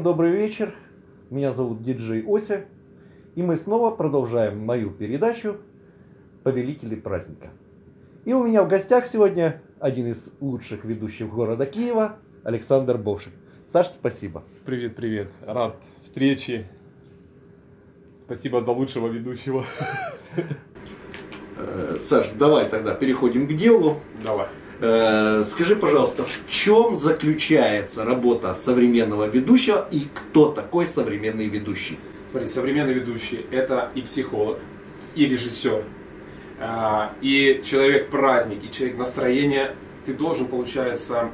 Всем добрый вечер. Меня зовут диджей Ося. И мы снова продолжаем мою передачу «Повелители праздника». И у меня в гостях сегодня один из лучших ведущих города Киева, Александр Бовшик. Саш, спасибо. Привет, привет. Рад встрече. Спасибо за лучшего ведущего. Э, Саш, давай тогда переходим к делу. Давай. Э, Скажи, пожалуйста, в чем заключается работа современного ведущего и кто такой современный ведущий? Смотри, современный ведущий – это и психолог, и режиссер, а, и человек-праздник, и человек настроения. Ты должен, получается,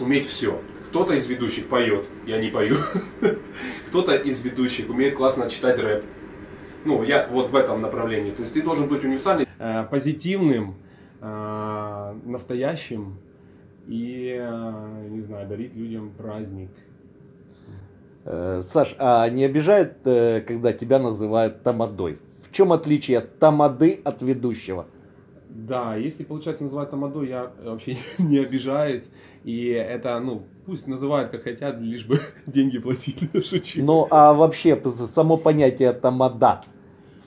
уметь все. Кто-то из ведущих поет, я не пою. Кто-то из ведущих умеет классно читать рэп. Ну, я вот в этом направлении. То есть ты должен быть универсальным, э, позитивным, настоящим и, э, не знаю, дарить людям праздник. Э, Саш, а не обижает, э, когда тебя называют тамадой? В чем отличие тамады от ведущего? Да, если, получается, называют тамадой, я вообще не обижаюсь. И это, ну, пусть называют как хотят, лишь бы деньги платили, шучу. Ну, а вообще, само понятие тамада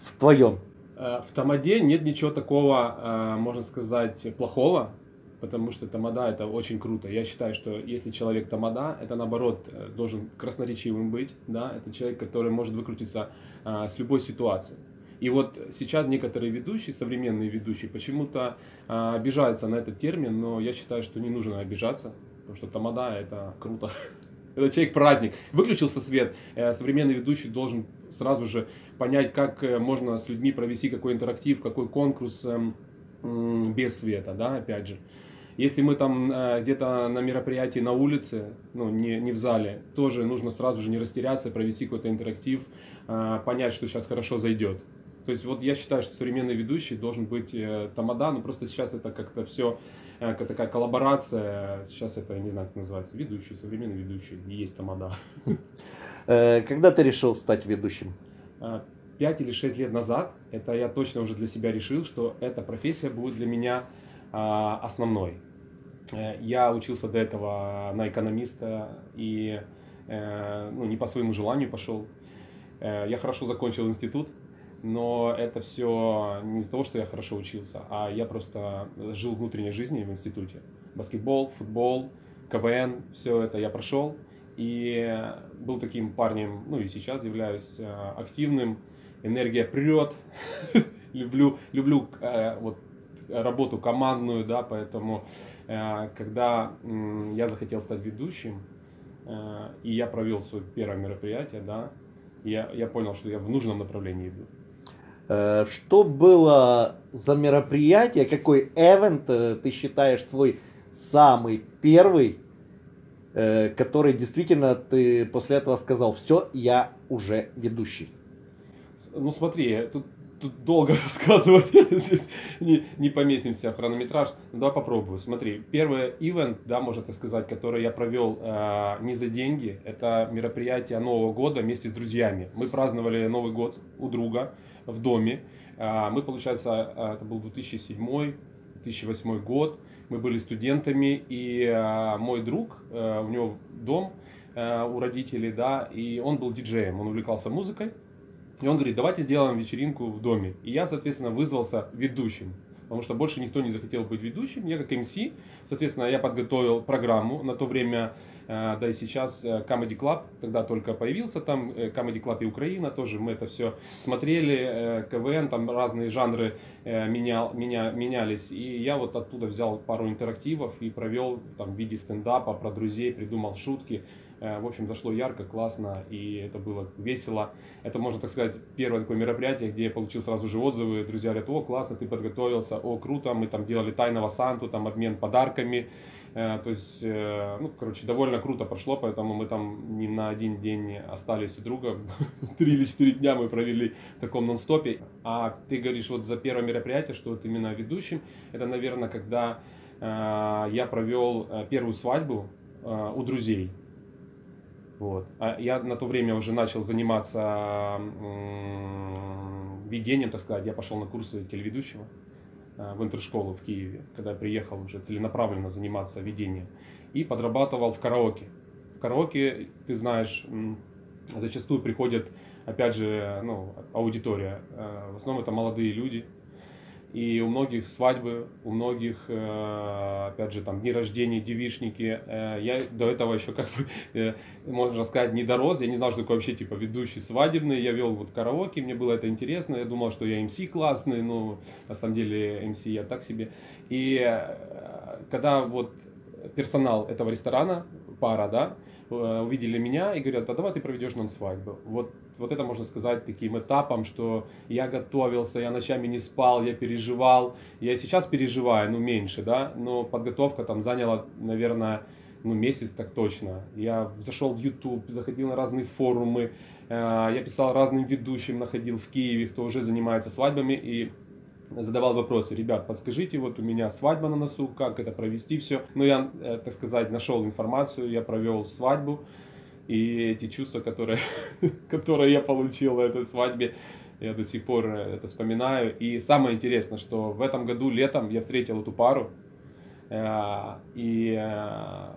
в твоем? Э, В тамаде нет ничего такого, э, можно сказать, плохого, потому что тамада это очень круто. Я считаю, что если человек тамада, это наоборот э, должен красноречивым быть, да, это человек, который может выкрутиться с любой ситуации. И вот сейчас некоторые ведущие, современные ведущие, почему-то обижаются на этот термин, но я считаю, что не нужно обижаться, потому что тамада это круто. Это человек-праздник. Выключился свет, современный ведущий должен сразу же понять, как э, можно с людьми провести какой интерактив, какой конкурс эм, без света, да, опять же. Если мы там э, где-то на мероприятии на улице, ну, не, не в зале, тоже нужно сразу же не растеряться, провести какой-то интерактив, э, понять, что сейчас хорошо зайдет. То есть вот я считаю, что современный ведущий должен быть тамада, но просто сейчас это как-то все, как такая коллаборация, сейчас это, не знаю, как называется, ведущий, современный ведущий, и есть тамада. Э, Когда ты решил стать ведущим? А, Пять или шесть лет назад, это я точно уже для себя решил, что эта профессия будет для меня а, основной. Э, Я учился до этого на экономиста и э, ну, не по своему желанию пошел. Э, Я хорошо закончил институт, но это все не из-за того, что я хорошо учился, а я просто жил внутренней жизнью в институте. Баскетбол, футбол, КВН, все это я прошел. И был таким парнем, ну и сейчас являюсь э, активным, энергия прет, люблю, люблю э, вот работу командную, да, поэтому э, когда я захотел стать ведущим, и я провел свое первое мероприятие, да, я, я понял, что я в нужном направлении иду. Что было за мероприятие, какой эвент ты считаешь свой самый первый, который действительно ты после этого сказал, все, я уже ведущий? Ну смотри, тут, тут долго рассказывать, здесь не, не поместимся в хронометраж. Ну, давай попробую. Смотри, первый ивент, да, можно так сказать, который я провел э, не за деньги, это мероприятие Нового года вместе с друзьями. Мы праздновали Новый год у друга в доме. Э, мы, получается, э, это был 2007-2008 год. Мы были студентами, и э, мой друг, э, у него дом э, у родителей, да, и он был диджеем, он увлекался музыкой. И он говорит, давайте сделаем вечеринку в доме. И я, соответственно, вызвался ведущим. Потому что больше никто не захотел быть ведущим. Я как МС, соответственно, я подготовил программу. На то время, да и сейчас, э, Comedy Club, тогда только появился там, э, Comedy Club и Украина тоже. Мы это все смотрели, э, КВН, там разные жанры э, менял, меня, менялись. И я вот оттуда взял пару интерактивов и провел там в виде стендапа про друзей, придумал шутки. Э, В общем, зашло ярко, классно, и это было весело. Это, можно так сказать, первое такое мероприятие, где я получил сразу же отзывы. Друзья говорят, о, классно, ты подготовился, о, круто, мы там делали тайного Санту, там обмен подарками. Э, То есть, э, ну, короче, довольно круто прошло, поэтому мы там не на один день остались у друга. Три или четыре дня мы провели в таком нон-стопе. А ты говоришь, вот за первое мероприятие, что вот именно ведущим, это, наверное, когда я провел первую свадьбу у друзей. Вот. А я на то время уже начал заниматься ведением, так сказать. Я пошел на курсы телеведущего э, в интершколу в Киеве, когда я приехал уже целенаправленно заниматься ведением. И подрабатывал в караоке. в караоке, ты знаешь, зачастую приходят, опять же, ну, аудитория. Э, В основном это молодые люди. И у многих свадьбы, у многих, э, опять же, там, дни рождения, девишники. Э, Я до этого еще, как бы, э, можно сказать, не дорос. Я не знал, что такое вообще, типа, ведущий свадебный. Я вел вот караоке, мне было это интересно. Я думал, что я МС классный, но на самом деле МС я так себе. И когда вот персонал этого ресторана, пара, да, увидели меня и говорят, а давай ты проведешь нам свадьбу. Вот, вот это можно сказать таким этапом, что я готовился, я ночами не спал, я переживал. Я сейчас переживаю, ну меньше, да, но подготовка там заняла, наверное, ну месяц так точно. Я зашел в YouTube, заходил на разные форумы, э, я писал разным ведущим, находил в Киеве, кто уже занимается свадьбами и задавал вопросы, ребят, подскажите, вот у меня свадьба на носу, как это провести все. Ну, я, э, так сказать, нашел информацию, я провел свадьбу, и эти чувства, которые, которые я получил на этой свадьбе, я до сих пор э, это вспоминаю. И самое интересное, что в этом году летом я встретил эту пару, э, и э,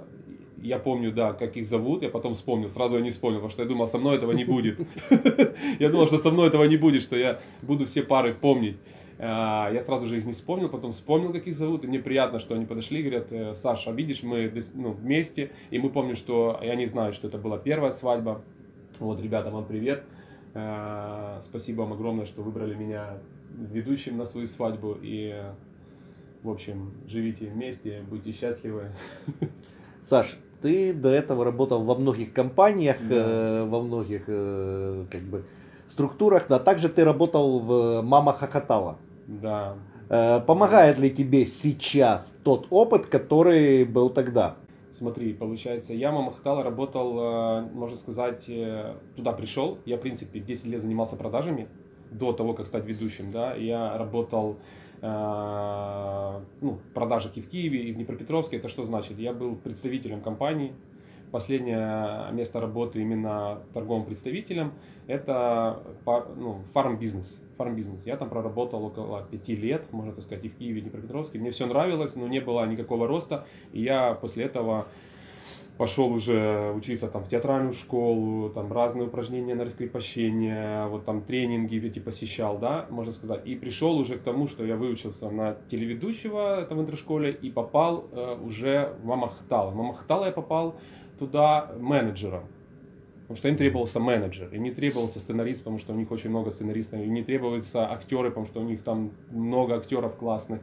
я помню, да, как их зовут, я потом вспомнил, сразу я не вспомнил, потому что я думал, со мной этого не будет. Я думал, что со мной этого не будет, что я буду все пары помнить. А, Я сразу же их не вспомнил, потом вспомнил, как их зовут, и мне приятно, что они подошли и говорят, «Э, Саша, видишь, мы ну, вместе, и мы помним, что, и они знают, что это была первая свадьба. Вот, ребята, вам привет. А, Спасибо вам огромное, что выбрали меня ведущим на свою свадьбу, и, в общем, живите вместе, будьте счастливы. Саш, ты до этого работал во многих компаниях, Да. э, во многих э, как бы структурах, а также ты работал в Мама Хохотала. Да, Э, помогает ли тебе сейчас тот опыт, который был тогда? Смотри, получается, я Мамахтала работал, э, можно сказать, э, туда пришел. Я, в принципе, 10 лет занимался продажами до того, как стать ведущим, да. Я работал, ну, продажи и в Киеве, и в Днепропетровске. Это что значит? Я был представителем компании. Последнее место работы именно торговым представителем – это ну, фарм-бизнес. Фарм-бизнес. Я там проработал около пяти лет, можно так сказать, и в Киеве, и в Днепропетровске. Мне все нравилось, но не было никакого роста. И я после этого пошел уже учиться там в театральную школу, там разные упражнения на раскрепощение, вот там тренинги эти посещал, да, можно сказать. И пришел уже к тому, что я выучился на телеведущего это в интершколе и попал э, уже в Мамахтал. В Мамахтал я попал туда менеджером. Потому что им требовался менеджер, им не требовался сценарист, потому что у них очень много сценаристов, им не требуются актеры, потому что у них там много актеров классных.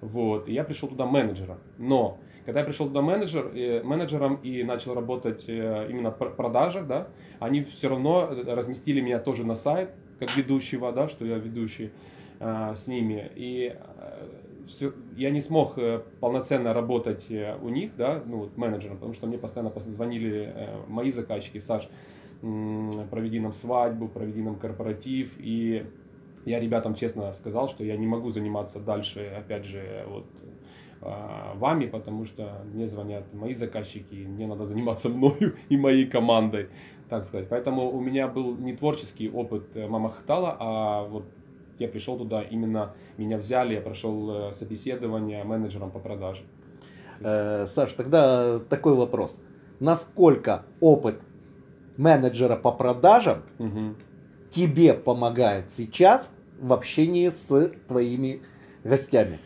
Вот. И я пришел туда менеджером. Но когда я пришел туда менеджер, э, менеджером и начал работать э, именно в пр- продажах, да, они все равно э, разместили меня тоже на сайт, как ведущего, да, что я ведущий э, с ними. И всё- я не смог э, полноценно работать э, у них, да, ну, вот менеджером, потому что мне постоянно пос- звонили э, мои заказчики, Саш, проведи нам свадьбу, проведи нам корпоратив, и я ребятам честно сказал, что я не могу заниматься дальше, опять же, вот а, вами, потому что мне звонят мои заказчики, мне надо заниматься мною и моей командой, так сказать. Поэтому у меня был не творческий опыт Мамахтала, а вот я пришел туда, именно меня взяли, я прошел э, собеседование менеджером по продаже. Э, Саш, тогда такой вопрос. Насколько опыт менеджера по продажам Мгм. тебе помогает сейчас в общении с твоими гостями,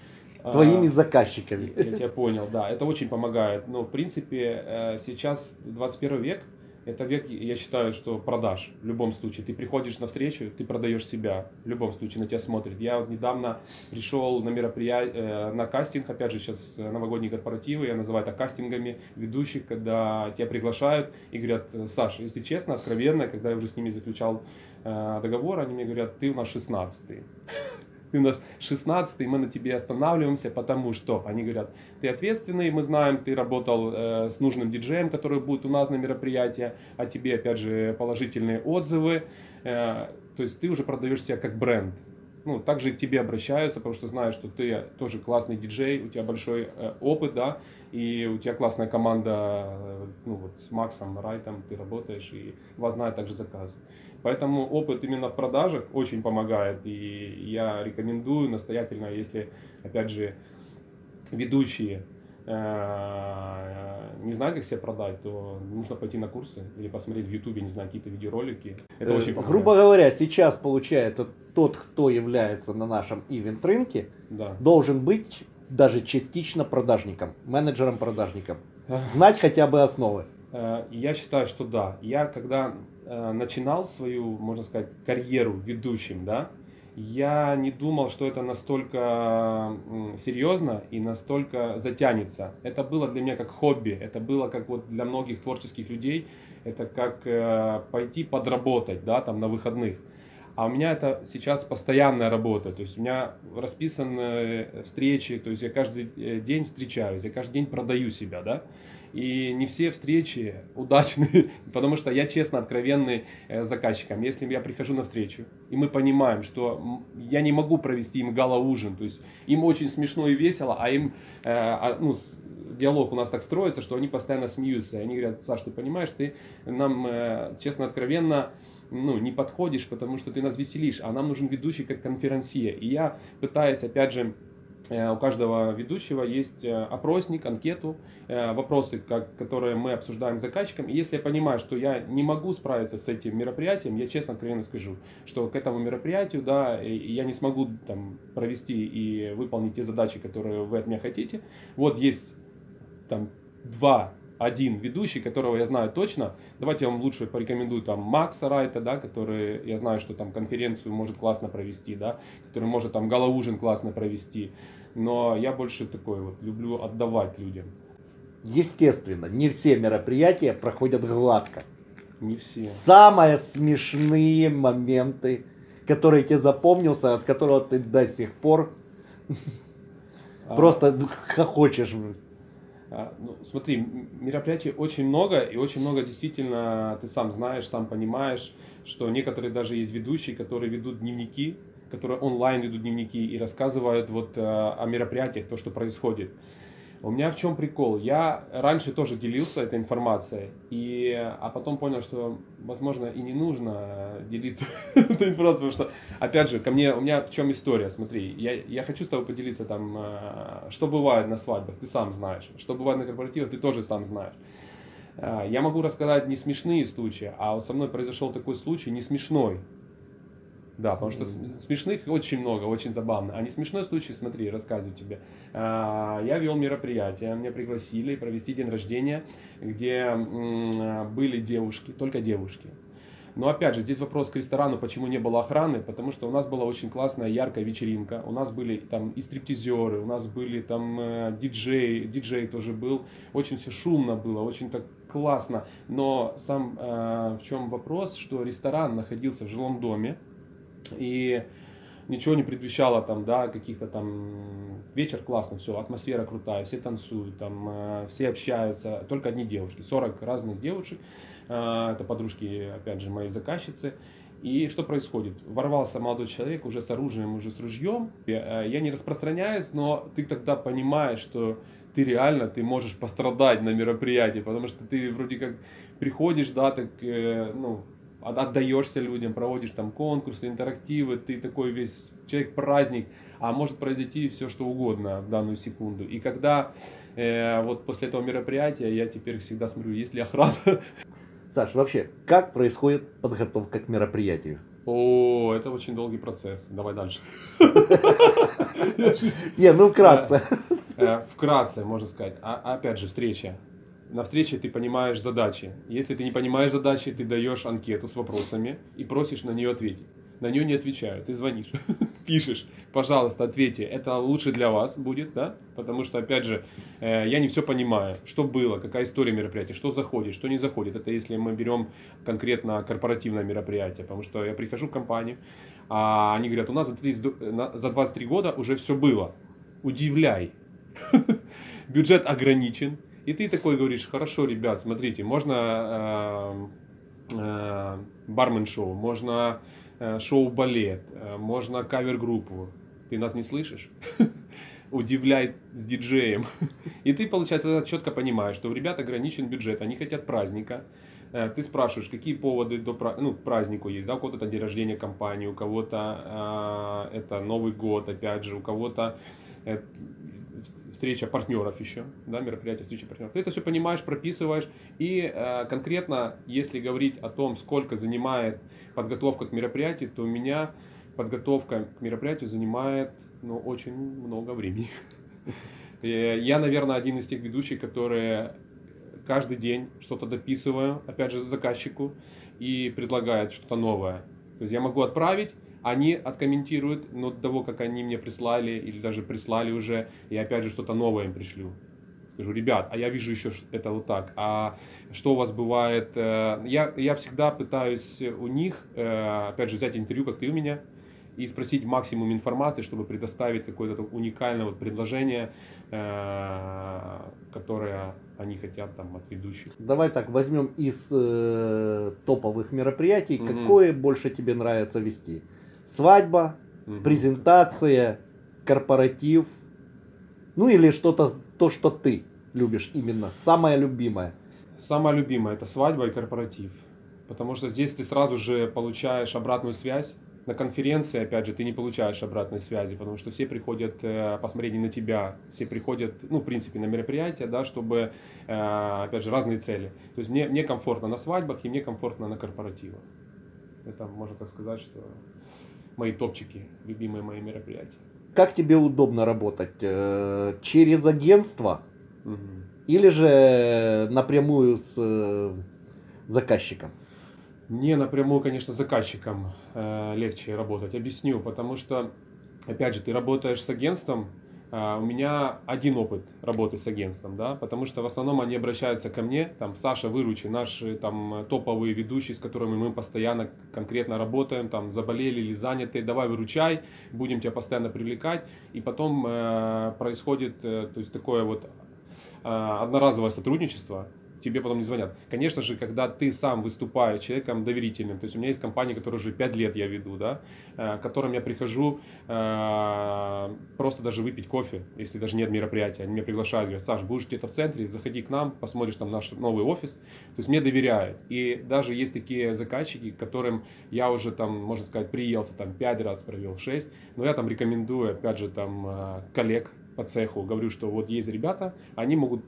твоими А, заказчиками? Я тебя понял, да, это очень помогает. Но, в принципе, э, сейчас 21 век, это век, я считаю, что продаж в любом случае. Ты приходишь на встречу, ты продаешь себя, в любом случае на тебя смотрят. Я вот недавно пришел на мероприятие, на кастинг, опять же, сейчас новогодние корпоративы, я называю это кастингами ведущих, когда тебя приглашают и говорят, Саша, если честно, откровенно, когда я уже с ними заключал э, договор, они мне говорят, ты у нас 16 ты наш 16 мы на тебе останавливаемся, потому что они говорят, ты ответственный, мы знаем, ты работал э, с нужным диджеем, который будет у нас на мероприятии, а тебе, опять же, положительные отзывы, Э, то есть ты уже продаешь себя как бренд. Ну, также и к тебе обращаются, потому что знают, что ты тоже классный диджей, у тебя большой э, опыт, да, и у тебя классная команда, э, ну, вот с Максом Райтом ты работаешь, и вас знают также заказы. Поэтому опыт именно в продажах очень помогает. И я рекомендую настоятельно, если, опять же, ведущие э, не знает, как себя продать, то нужно пойти на курсы или посмотреть в Ютубе, не знаю, какие-то видеоролики. Это Э, очень помогает. Грубо говоря, сейчас получается тот, кто является на нашем ивент рынке, Да. должен быть даже частично продажником, менеджером-продажником. Знать хотя бы основы. Э, Я считаю, что да. Я когда э, начинал свою, можно сказать, карьеру ведущим, да, я не думал, что это настолько серьезно и настолько затянется. Это было для меня как хобби, это было как вот для многих творческих людей, это как э, пойти подработать, да, там на выходных. А у меня это сейчас постоянная работа, то есть у меня расписаны встречи, то есть я каждый день встречаюсь, я каждый день продаю себя, да. И не все встречи удачны, потому что я честно откровенный э, заказчикам. Если я прихожу на встречу, и мы понимаем, что я не могу провести им гала-ужин, то есть им очень смешно и весело, а им, э, а, ну, диалог у нас так строится, что они постоянно смеются. Они говорят, Саш, ты понимаешь, ты нам э, честно, откровенно ну, не подходишь, потому что ты нас веселишь, а нам нужен ведущий как конферансье. И я пытаюсь, опять же, у каждого ведущего есть э, опросник, анкету, э, вопросы, которые мы обсуждаем с заказчиком. И если я понимаю, что я не могу справиться с этим мероприятием, я честно, откровенно скажу, что к этому мероприятию, да, я не смогу там провести и выполнить те задачи, которые вы от меня хотите. Вот есть там два один ведущий, которого я знаю точно. Давайте я вам лучше порекомендую там Макса Райта, да, который, я знаю, что там конференцию может классно провести, да, который может там галаужин классно провести. Но я больше такой вот, люблю отдавать людям. Естественно, не все мероприятия проходят гладко. Не все. Самые смешные моменты, которые тебе запомнился, от которого ты до сих пор А, просто хохочешь. А, ну, смотри, мероприятий очень много, и очень много действительно ты сам знаешь, сам понимаешь, что некоторые даже есть ведущие, которые ведут дневники, которые онлайн ведут дневники и рассказывают вот э, о мероприятиях, то, что происходит. У меня в чем прикол? Я раньше тоже делился этой информацией, и, а потом понял, что, возможно, и не нужно э, делиться этой информацией, потому что, опять же, ко мне, у меня в чем история, смотри, я, я хочу с тобой поделиться там, э, что бывает на свадьбах, ты сам знаешь, что бывает на корпоративах, ты тоже сам знаешь. Э, Я могу рассказать не смешные случаи, а вот со мной произошел такой случай не смешной. Да, потому что см- смешных очень много, очень забавно. А не смешной случай, смотри, рассказываю тебе. А, Я вел мероприятие, меня пригласили провести день рождения, где были девушки, только девушки. Но опять же, здесь вопрос к ресторану, почему не было охраны, потому что у нас была очень классная, яркая вечеринка. У нас были там и стриптизеры, у нас были там э, диджей, диджей тоже был. Очень все шумно было, очень так классно. Но сам э, в чем вопрос, что ресторан находился в жилом доме, и ничего не предвещало там, да, каких-то там вечер классно, все, атмосфера крутая, все танцуют, там э, все общаются, только одни девушки, 40 разных девушек, э, это подружки, опять же, моей заказчицы. И что происходит? Ворвался молодой человек уже с оружием, уже с ружьем. Я, э, я не распространяюсь, но ты тогда понимаешь, что ты реально, ты можешь пострадать на мероприятии, потому что ты вроде как приходишь, да, так, э, ну, отдаешься людям, проводишь там конкурсы, интерактивы, ты такой весь человек-праздник, а может произойти все что угодно в данную секунду. И когда э, вот после этого мероприятия я теперь всегда смотрю, есть ли охрана. Саш, вообще, как происходит подготовка к мероприятию? О, это очень долгий процесс. Давай дальше. Не, ну вкратце. Э, Вкратце, можно сказать. А, опять же, встреча. На встрече ты понимаешь задачи. Если ты не понимаешь задачи, ты даешь анкету с вопросами и просишь на нее ответить. На нее не отвечают, ты звонишь, пишешь, пожалуйста, ответьте, это лучше для вас будет, да? Потому что, опять же, э, я не все понимаю, что было, какая история мероприятия, что заходит, что не заходит. Это если мы берем конкретно корпоративное мероприятие, потому что я прихожу в компанию, а они говорят, у нас за, 30 д- на- за 23 года уже все было. Удивляй. Бюджет ограничен. И ты такой говоришь, хорошо, ребят, смотрите, можно э, э, бармен-шоу, можно э, шоу-балет, э, можно кавер-группу. Ты нас не слышишь? Удивляй с диджеем. И ты, получается, четко понимаешь, что у ребят ограничен бюджет, они хотят праздника. Ты спрашиваешь, какие поводы до ну, к празднику есть, да, у кого-то день рождения компании, у кого-то э, это Новый год, опять же, у кого-то э, встреча партнеров еще, да, мероприятие встреча партнеров. Ты это все понимаешь, прописываешь, и э, конкретно, если говорить о том, сколько занимает подготовка к мероприятию, то у меня подготовка к мероприятию занимает, ну, очень много времени. Я, наверное, один из тех ведущих, которые каждый день что-то дописываю, опять же, заказчику, и предлагает что-то новое. То есть я могу отправить, они откомментируют, но до того, как они мне прислали или даже прислали уже, я опять же что-то новое им пришлю. Скажу, ребят, а я вижу еще это вот так. А что у вас бывает? Э, я, я всегда пытаюсь у них, э, опять же, взять интервью, как ты у меня, и спросить максимум информации, чтобы предоставить какое-то уникальное вот предложение, э, которое они хотят там от ведущих. Давай так возьмем из э, топовых мероприятий, угу. какое больше тебе нравится вести? Свадьба, угу. презентация, корпоратив, ну или что-то то, что ты любишь именно, самое любимое. Самое любимое это свадьба и корпоратив, потому что здесь ты сразу же получаешь обратную связь на конференции, опять же, ты не получаешь обратной связи, потому что все приходят э, посмотреть не на тебя, все приходят, ну, в принципе, на мероприятия, да, чтобы, э, опять же, разные цели. То есть мне, мне комфортно на свадьбах и мне комфортно на корпоративах. Это, можно так сказать, что мои топчики, любимые мои мероприятия. Как тебе удобно работать? Э, через агентство угу. или же напрямую с заказчиком? Мне напрямую, конечно, заказчикам э, легче работать. Объясню, потому что, опять же, ты работаешь с агентством, Uh, у меня один опыт работы с агентством, да, потому что в основном они обращаются ко мне, там, Саша, выручи, наши там топовые ведущие, с которыми мы постоянно конкретно работаем, там, заболели или заняты, давай выручай, будем тебя постоянно привлекать, и потом э, происходит, э, то есть такое вот э, одноразовое сотрудничество, тебе потом не звонят. Конечно же, когда ты сам выступаешь человеком доверительным, то есть у меня есть компания, которая уже 5 лет я веду, да, э, к которым я прихожу э, просто даже выпить кофе, если даже нет мероприятия. Они меня приглашают, говорят, Саш, будешь где-то в центре, заходи к нам, посмотришь там наш новый офис. То есть мне доверяют. И даже есть такие заказчики, которым я уже там, можно сказать, приелся, там 5 раз провел, 6, но я там рекомендую, опять же, там э, коллег по цеху, говорю, что вот есть ребята, они могут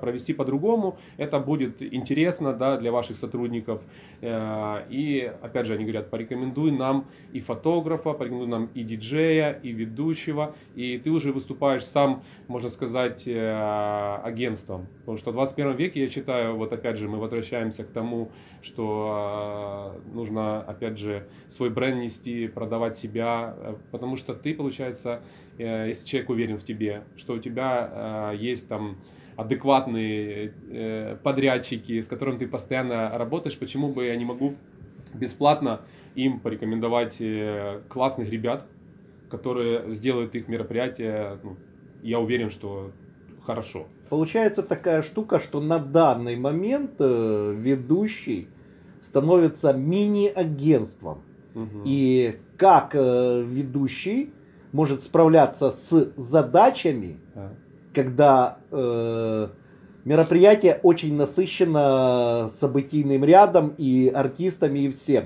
провести по-другому, это будет интересно да, для ваших сотрудников. Э, и опять же, они говорят, порекомендуй нам и фотографа, порекомендуй нам и диджея, и ведущего, и ты уже выступаешь сам, можно сказать, э, агентством. Потому что в 21 веке, я считаю, вот опять же, мы возвращаемся к тому, что э, нужно, опять же, свой бренд нести, продавать себя, потому что ты, получается, если человек уверен в тебе, что у тебя есть там адекватные э, подрядчики, с которыми ты постоянно работаешь, почему бы я не могу бесплатно им порекомендовать э, классных ребят, которые сделают их мероприятие, ну, я уверен, что хорошо. Получается такая штука, что на данный момент э, ведущий становится мини-агентством. Угу. И как э, ведущий может справляться с задачами, а когда э, мероприятие очень насыщено событийным рядом и артистами и всем.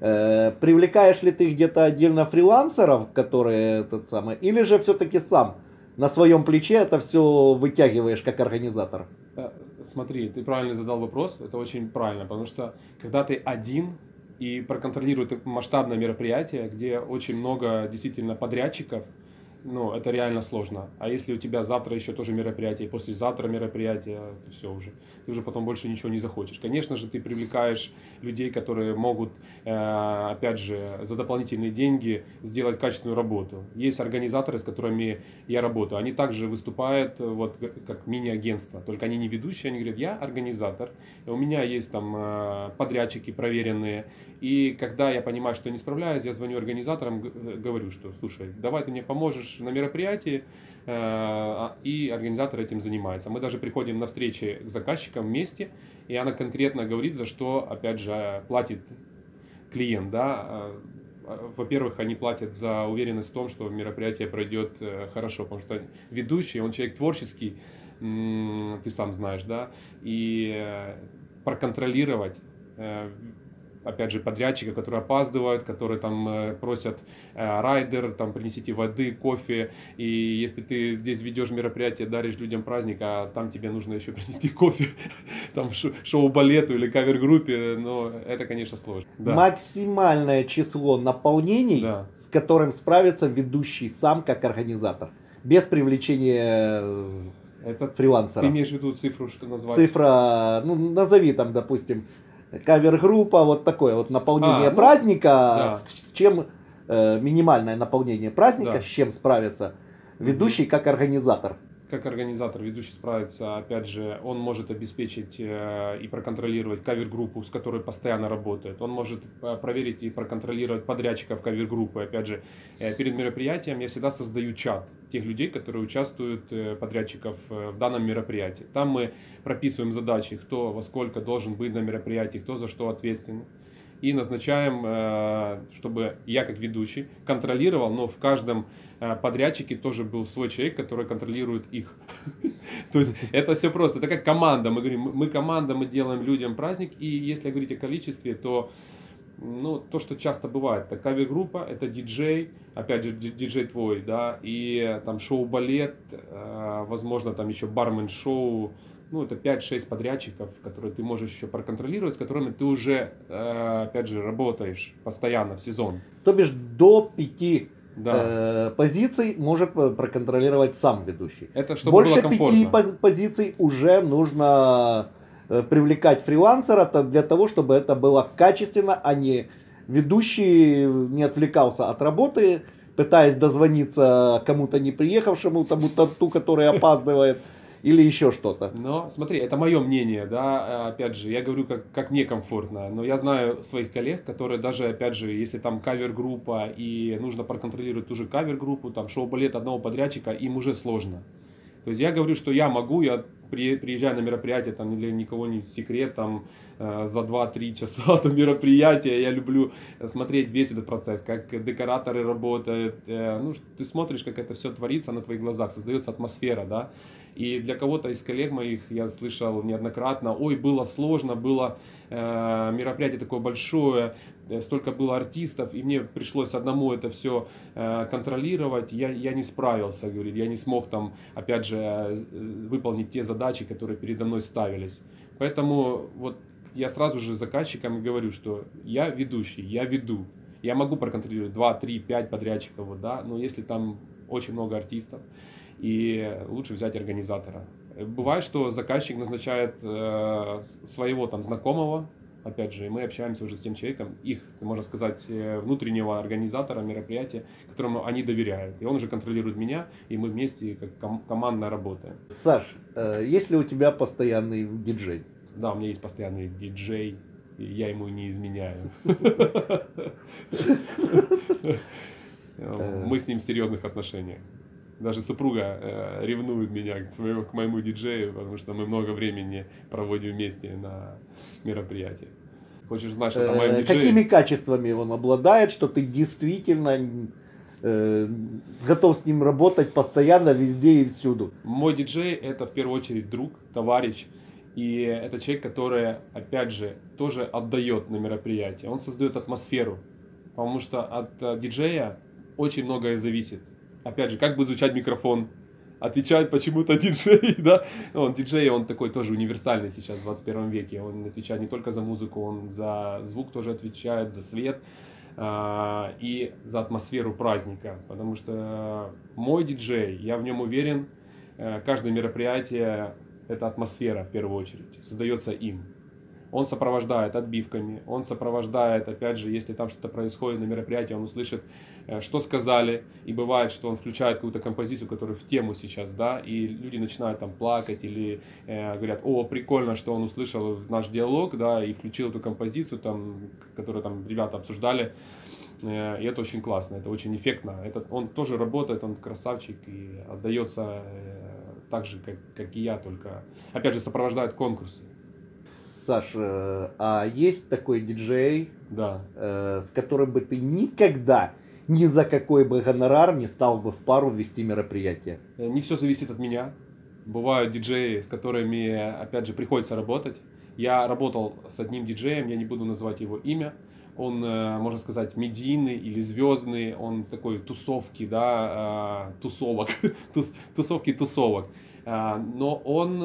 Э, привлекаешь ли ты где-то отдельно фрилансеров, которые этот самый, или же все-таки сам на своем плече это все вытягиваешь как организатор? Э, смотри, ты правильно задал вопрос, это очень правильно, потому что когда ты один и проконтролирует масштабное мероприятие, где очень много действительно подрядчиков, ну, это реально сложно. А если у тебя завтра еще тоже мероприятие, и послезавтра мероприятие, то все уже. Ты уже потом больше ничего не захочешь. Конечно же, ты привлекаешь людей, которые могут, э, опять же, за дополнительные деньги сделать качественную работу. Есть организаторы, с которыми я работаю. Они также выступают вот как мини-агентство. Только они не ведущие, они говорят, я организатор. У меня есть там э, подрядчики проверенные. И когда я понимаю, что не справляюсь, я звоню организаторам, э, говорю, что, слушай, давай ты мне поможешь на мероприятии, э, а, и организатор этим занимается. Мы даже приходим на встречи к заказчикам вместе, и она конкретно говорит, за что, опять же, платит клиент, да, а, а, во-первых, они платят за уверенность в том, что мероприятие пройдет э, хорошо, потому что ведущий, он человек творческий, ты сам знаешь, да, и э, проконтролировать опять же, подрядчика, которые опаздывают, которые там э, просят э, райдер, там принесите воды, кофе, и если ты здесь ведешь мероприятие, даришь людям праздник, а там тебе нужно еще принести кофе, там шоу-балету или кавер-группе, но это, конечно, сложно. Да. Максимальное число наполнений, да. с которым справится ведущий сам как организатор, без привлечения это фрилансера. Ты имеешь в виду цифру, что назвать? Цифра, ну назови там, допустим, кавер-группа, вот такое вот наполнение а, ну, праздника, да. с, с чем э, минимальное наполнение праздника, да. с чем справится ведущий как организатор как организатор, ведущий справится, опять же, он может обеспечить э, и проконтролировать кавер-группу, с которой постоянно работает. Он может э, проверить и проконтролировать подрядчиков кавер-группы. Опять же, э, перед мероприятием я всегда создаю чат тех людей, которые участвуют, подрядчиков в данном мероприятии. Там мы прописываем задачи, кто во сколько должен быть на мероприятии, кто за что ответственен и назначаем, чтобы я как ведущий контролировал, но в каждом Э, подрядчики тоже был свой человек, который контролирует их. То есть это все просто, это как команда. Мы говорим, мы команда, мы делаем людям праздник, и если говорить о количестве, то ну, то, что часто бывает, это кавер-группа, это диджей, опять же, диджей твой, да, и там шоу-балет, э, возможно, там еще бармен-шоу, ну, это 5-6 подрядчиков, которые ты можешь еще проконтролировать, с которыми ты уже, э, опять же, работаешь постоянно в сезон. То бишь до 5 да. э, позиций может проконтролировать сам ведущий. Это чтобы Больше было пяти позиций уже нужно э, привлекать фрилансера для того, чтобы это было качественно, а не ведущий не отвлекался от работы, пытаясь дозвониться кому-то не приехавшему, тому ту, который опаздывает или еще что-то. Но смотри, это мое мнение, да, опять же, я говорю, как, как мне комфортно, но я знаю своих коллег, которые даже, опять же, если там кавер-группа и нужно проконтролировать ту же кавер-группу, там шоу-балет одного подрядчика, им уже сложно. То есть я говорю, что я могу, я приезжаю на мероприятие, там для никого не секрет, там э, за 2-3 часа до мероприятия я люблю смотреть весь этот процесс, как декораторы работают, э, ну, ты смотришь, как это все творится на твоих глазах, создается атмосфера, да, и для кого-то из коллег моих я слышал неоднократно, ой, было сложно, было э, мероприятие такое большое, э, столько было артистов, и мне пришлось одному это все э, контролировать, я, я не справился, говорит, я не смог там, опять же, э, выполнить те задачи, которые передо мной ставились. Поэтому вот я сразу же заказчикам говорю, что я ведущий, я веду. Я могу проконтролировать 2, 3, 5 подрядчиков, да, но если там очень много артистов, и лучше взять организатора. Бывает, что заказчик назначает э, своего там знакомого, опять же, мы общаемся уже с тем человеком, их, можно сказать, э, внутреннего организатора мероприятия, которому они доверяют. И он уже контролирует меня, и мы вместе как ком- командно работаем. Саш, э, есть ли у тебя постоянный диджей? Да, у меня есть постоянный диджей, и я ему не изменяю. Мы с ним в серьезных отношениях. Даже супруга э, ревнует меня к, своему, к моему диджею, потому что мы много времени проводим вместе на мероприятиях. Хочешь знать, что там моем диджее? Какими качествами он обладает, что ты действительно э, готов с ним работать постоянно, везде и всюду? Мой диджей это в первую очередь друг, товарищ. И это человек, который, опять же, тоже отдает на мероприятие. Он создает атмосферу. Потому что от э, диджея очень многое зависит опять же, как будет звучать микрофон, отвечает почему-то диджей, да, он диджей, он такой тоже универсальный сейчас в 21 веке, он отвечает не только за музыку, он за звук тоже отвечает, за свет э, и за атмосферу праздника, потому что мой диджей, я в нем уверен, э, каждое мероприятие это атмосфера в первую очередь, создается им, он сопровождает отбивками, он сопровождает, опять же, если там что-то происходит на мероприятии, он услышит, что сказали, и бывает, что он включает какую-то композицию, которая в тему сейчас, да, и люди начинают там плакать или э, говорят, о, прикольно, что он услышал наш диалог, да, и включил эту композицию, там, которую там ребята обсуждали, э, и это очень классно, это очень эффектно. Это, он тоже работает, он красавчик и отдается э, так же, как, как и я, только, опять же, сопровождает конкурсы. Саш, э, а есть такой диджей, да. э, с которым бы ты никогда ни за какой бы гонорар не стал бы в пару вести мероприятие? Э, не все зависит от меня. Бывают диджеи, с которыми, опять же, приходится работать. Я работал с одним диджеем, я не буду называть его имя. Он, э, можно сказать, медийный или звездный, он такой тусовки, да, э, тусовок, тус, тусовки тусовок. Но он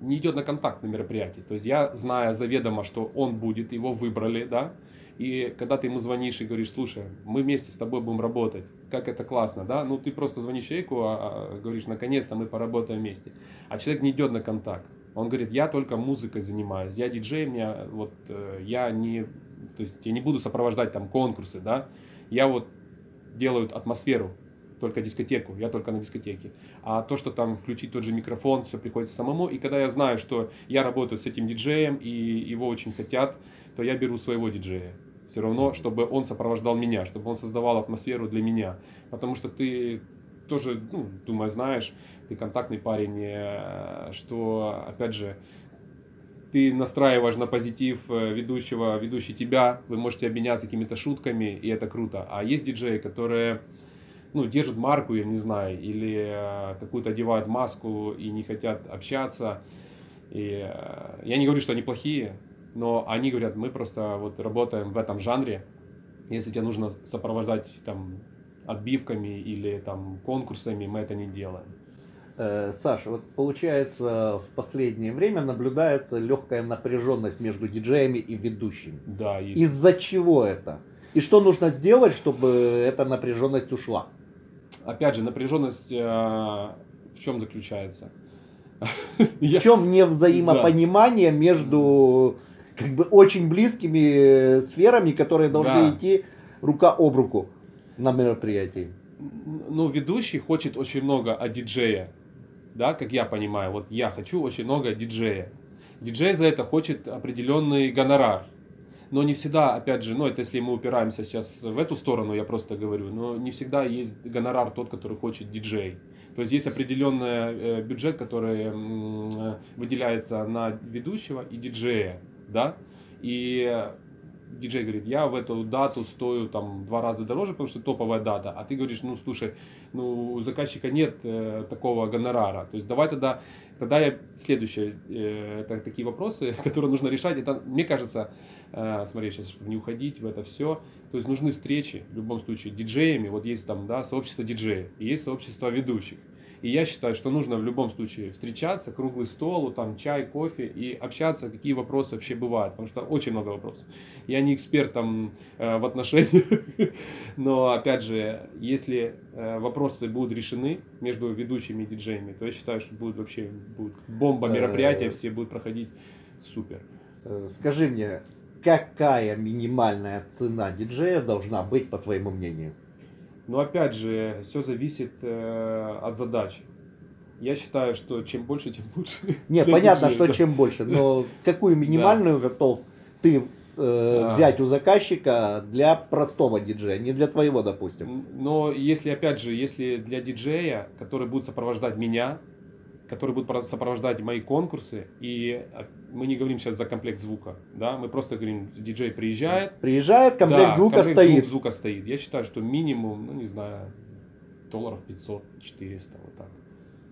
не идет на контакт на мероприятии. То есть я, зная заведомо, что он будет, его выбрали, да, и когда ты ему звонишь и говоришь, слушай, мы вместе с тобой будем работать, как это классно, да, ну ты просто звонишь человеку, а, а, говоришь, наконец-то мы поработаем вместе. А человек не идет на контакт. Он говорит, я только музыкой занимаюсь, я диджей, меня вот э, я не, то есть я не буду сопровождать там конкурсы, да, я вот делаю атмосферу, только дискотеку, я только на дискотеке. А то, что там включить тот же микрофон, все приходится самому. И когда я знаю, что я работаю с этим диджеем и его очень хотят, то я беру своего диджея. Все равно, чтобы он сопровождал меня, чтобы он создавал атмосферу для меня. Потому что ты тоже, ну, думаю, знаешь, ты контактный парень, э, что, опять же, ты настраиваешь на позитив э, ведущего, ведущий тебя, вы можете обменяться какими-то шутками, и это круто. А есть диджеи, которые ну, держат марку, я не знаю, или э, какую-то одевают маску и не хотят общаться. И я не говорю, что они плохие, но они говорят, мы просто вот работаем в этом жанре. Если тебе нужно сопровождать там отбивками или там конкурсами, мы это не делаем. Э, Саша, вот получается в последнее время наблюдается легкая напряженность между диджеями и ведущими. Да, есть. Из-за чего это? И что нужно сделать, чтобы эта напряженность ушла? Опять же, напряженность э, в чем заключается? В чем невзаимопонимание между как бы очень близкими сферами, которые должны Да. идти рука об руку на мероприятии? ну, ведущий хочет очень много от диджея, да, как я понимаю, вот я хочу очень много от диджея. Диджей за это хочет определенный гонорар. Но не всегда, опять же, ну это если мы упираемся сейчас в эту сторону, я просто говорю, но не всегда есть гонорар тот, который хочет диджей. То есть есть определенный э, бюджет, который э, выделяется на ведущего и диджея, да, и диджей говорит, я в эту дату стою там два раза дороже, потому что топовая дата, а ты говоришь, ну слушай, ну у заказчика нет э, такого гонорара, то есть давай тогда, тогда я следующее, э, это такие вопросы, которые нужно решать, это мне кажется, э, смотри, сейчас чтобы не уходить в это все, то есть нужны встречи в любом случае диджеями, вот есть там, да, сообщество диджеев, есть сообщество ведущих. И я считаю, что нужно в любом случае встречаться, круглый стол, там чай, кофе и общаться, какие вопросы вообще бывают, потому что очень много вопросов. Я не эксперт там э, в отношениях, но опять же, если э, вопросы будут решены между ведущими и диджеями, то я считаю, что будет вообще будет бомба мероприятия, Э. все будут проходить супер. Скажи мне, какая минимальная цена диджея должна быть, по твоему мнению? Но опять же, все зависит э, от задачи. Я считаю, что чем больше, тем лучше. Не, Для понятно, что чем больше, но какую минимальную готов ты э, взять у заказчика для простого диджея, не для твоего, допустим? Но если, опять же, если для диджея, который будет сопровождать меня, который будет про- сопровождать мои конкурсы, и э, мы не говорим сейчас за комплект звука, да, мы просто говорим, диджей приезжает, Приезжает, комплект да, звука комплект стоит. звук- звука стоит. Я считаю, что минимум, ну не знаю, долларов 500, 400, вот так.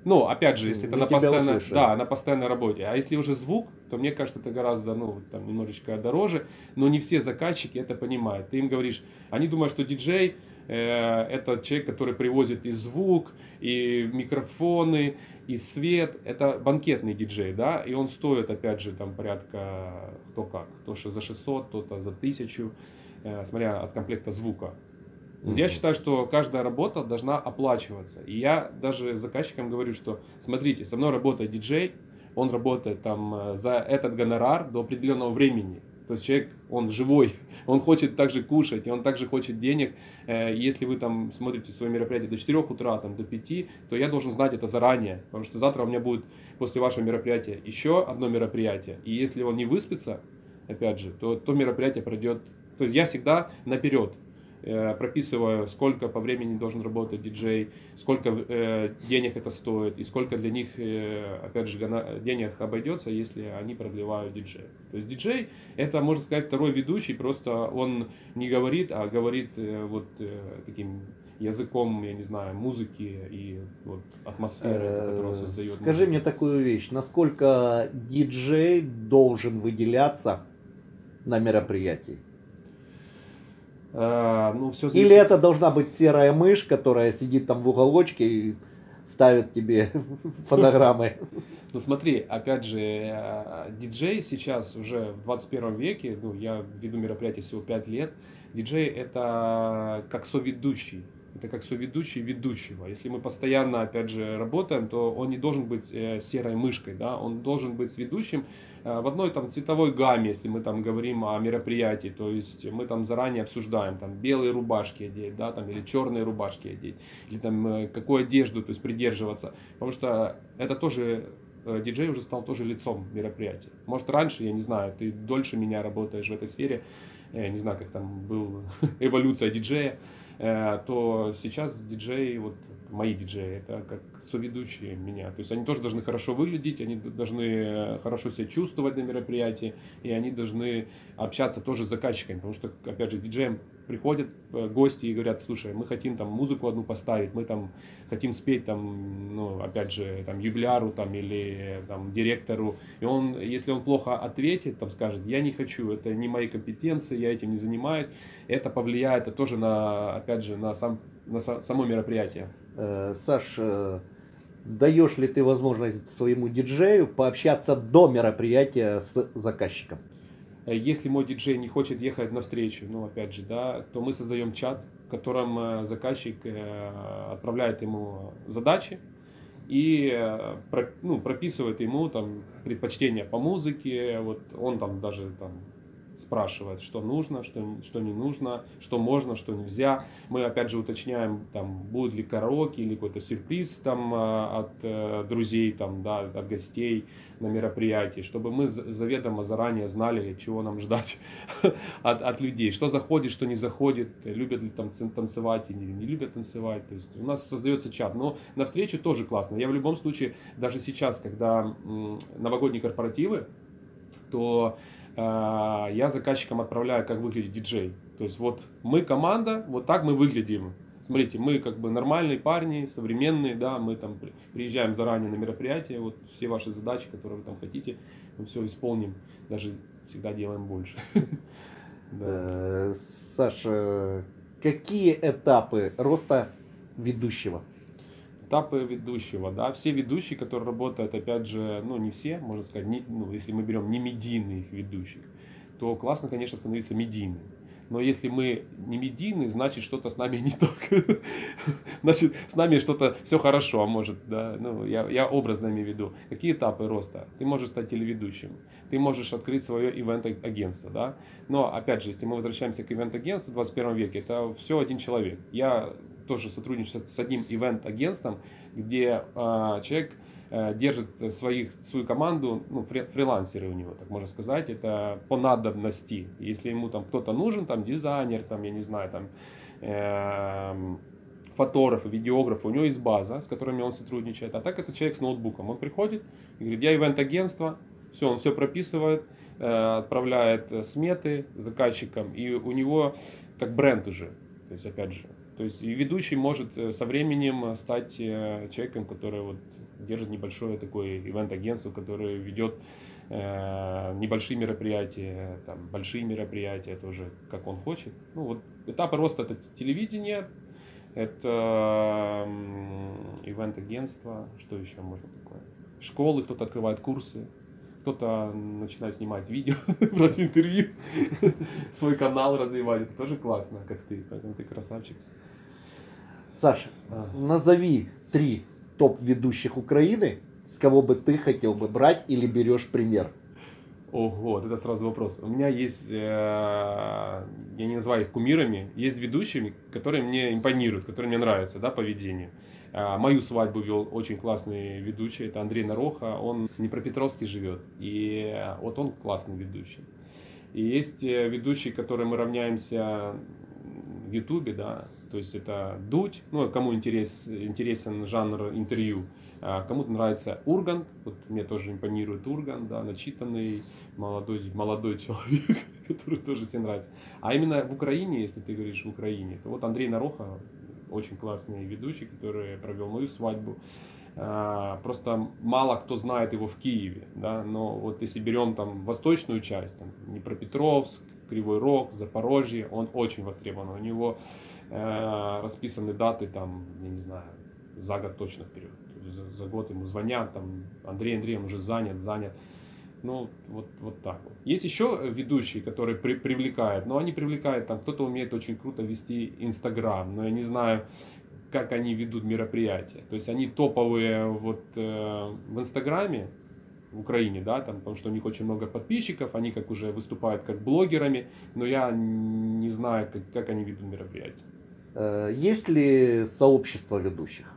Но, опять же, если это на постоянной, да, на постоянной работе. А если уже звук, то мне кажется, это гораздо, ну, там, немножечко дороже. Но не все заказчики это понимают. Ты им говоришь, они думают, что диджей это человек, который привозит и звук, и микрофоны, и свет. Это банкетный диджей, да, и он стоит, опять же, там порядка, кто как, кто что за 600, кто-то за 1000, э, смотря от комплекта звука. Вот Я считаю, что каждая работа должна оплачиваться. И я даже заказчикам говорю, что смотрите, со мной работает диджей, он работает там э, за этот гонорар до определенного времени. То есть человек, он живой, он хочет также кушать, и он также хочет денег. Э, Если вы там смотрите свое мероприятие до 4 утра, там, до 5, то я должен знать это заранее, потому что завтра у меня будет после вашего мероприятия еще одно мероприятие. И если он не выспится, опять же, то то мероприятие пройдет. То есть я всегда наперед прописываю, сколько по времени должен работать диджей, сколько э, денег это стоит и сколько для них, э, опять же, денег обойдется, если они продлевают диджея. То есть диджей это, можно сказать, второй ведущий, просто он не говорит, а говорит э, вот э, таким языком, я не знаю, музыки и вот атмосферы, которую он Э, создает. Скажи мне такую вещь, насколько диджей должен выделяться на мероприятии? Э, ну, все Или это должна быть серая мышь, которая сидит там в уголочке и ставит тебе фонограммы? Ну смотри, опять же, э, диджей сейчас уже в 21 веке, ну я веду мероприятие всего 5 лет, диджей это как соведущий, это как соведущий ведущего. Если мы постоянно, опять же, работаем, то он не должен быть э, серой мышкой, да, он должен быть с ведущим э, в одной там цветовой гамме, если мы там говорим о мероприятии, то есть мы там заранее обсуждаем, там белые рубашки одеть, да, там или черные рубашки одеть, или там э, какую одежду, то есть придерживаться, потому что это тоже диджей уже стал тоже лицом мероприятия. Может раньше, я не знаю, ты дольше меня работаешь в этой сфере, я не знаю, как там был эволюция диджея, то сейчас диджеи, вот мои диджеи, это как соведущие меня. То есть они тоже должны хорошо выглядеть, они должны э, хорошо себя чувствовать на мероприятии, и они должны общаться тоже с заказчиками, потому что, опять же, диджеям приходят э, гости и говорят, слушай, мы хотим там музыку одну поставить, мы там хотим спеть там, ну, опять же, там, юбиляру там или э, там директору, и он, если он плохо ответит, там скажет, я не хочу, это не мои компетенции, я этим не занимаюсь, это повлияет тоже на, опять же, на, сам, на са- само мероприятие. Саш, даешь ли ты возможность своему диджею пообщаться до мероприятия с заказчиком? Э, Если мой диджей не хочет ехать навстречу, ну, опять же, да, то мы создаем чат, в котором э, заказчик э, отправляет ему задачи и ну, прописывает ему там предпочтения по музыке, вот он там даже там спрашивает, что нужно, что, что не нужно, что можно, что нельзя. Мы опять же уточняем, там, будет ли караоке или какой-то сюрприз там э, от э, друзей, там, да, от гостей на мероприятии, чтобы мы за- заведомо заранее знали, чего нам ждать от, от людей, что заходит, что не заходит, любят ли там танцевать или не любят танцевать. То есть у нас создается чат. Но на встрече тоже классно. Я в любом случае, даже сейчас, когда новогодние корпоративы, то я заказчикам отправляю, как выглядит диджей. То есть вот мы команда, вот так мы выглядим. Смотрите, мы как бы нормальные парни, современные, да, мы там при- приезжаем заранее на мероприятие, вот все ваши задачи, которые вы там хотите, мы все исполним, даже всегда делаем больше. Э, Саш, э, какие этапы роста ведущего? Этапы ведущего, да, все ведущие, которые работают, опять же, ну не все, можно сказать, не- ну, если мы берем не медийных ведущих, то классно, конечно, становиться медийным. Но если мы не медийны, значит что-то с нами не так. Значит, с нами что-то все хорошо, а может, да. Ну, я, я образно имею в виду. Какие этапы роста? Ты можешь стать телеведущим, ты можешь открыть свое ивент-агентство, да. Но, опять же, если мы возвращаемся к ивент-агентству в 21 веке, это все один человек. Я тоже сотрудничаю с одним ивент-агентством, где а, человек э, держит своих, свою команду, ну, фри- фрилансеры у него, так можно сказать, это по надобности. Если ему там кто-то нужен, там дизайнер, там, я не знаю, там эм, фотограф, видеограф, у него есть база, с которыми он сотрудничает, а так это человек с ноутбуком. Он приходит и говорит, я ивент-агентство, все, он все прописывает, э, отправляет э, сметы заказчикам, и у него как бренд уже, то есть опять же, то есть и ведущий может э, со временем э, стать э, человеком, который вот держит небольшое такое ивент-агентство, которое ведет э, небольшие мероприятия, там, большие мероприятия тоже, как он хочет. Ну вот этапы роста это телевидение, это ивент-агентство, что еще можно такое? Школы, кто-то открывает курсы, кто-то начинает снимать видео, брать интервью, свой канал развивать. Это тоже классно, как ты, поэтому ты красавчик. Саша, А. назови три топ-ведущих Украины, с кого бы ты хотел бы брать или берешь пример. Ого, это сразу вопрос. У меня есть, э, я не называю их кумирами, есть ведущими, которые мне импонируют, которые мне нравятся, да, поведение. Мою свадьбу вел очень классный ведущий, это Андрей Нароха, он в Днепропетровске живет, и вот он классный ведущий. И есть э, ведущие, которые мы равняемся в Ютубе, да, то есть это Дудь, ну, кому интерес, интересен жанр интервью, а кому-то нравится Ургант, вот мне тоже импонирует Ургант, да, начитанный, молодой, молодой человек, который тоже всем нравится. А именно в Украине, если ты говоришь в Украине, то вот Андрей Нароха, очень классный ведущий, который провел мою свадьбу. А, Просто мало кто знает его в Киеве, да, но вот если берем там восточную часть, там, Днепропетровск, Кривой Рог, Запорожье, он очень востребован. У него э, расписаны даты там, я не знаю, за год точно вперед. За, за год ему звонят, там, Андрей он уже занят, занят. Ну, вот, вот так вот. Есть еще ведущие, которые при- привлекают, но они привлекают, там, кто-то умеет очень круто вести Инстаграм, но я не знаю, как они ведут мероприятия. То есть они топовые вот э, в Инстаграме, в Украине, да, там, потому что у них очень много подписчиков, они как уже выступают как блогерами, но я не знаю, как, как они ведут мероприятия. Э, Есть ли сообщество ведущих?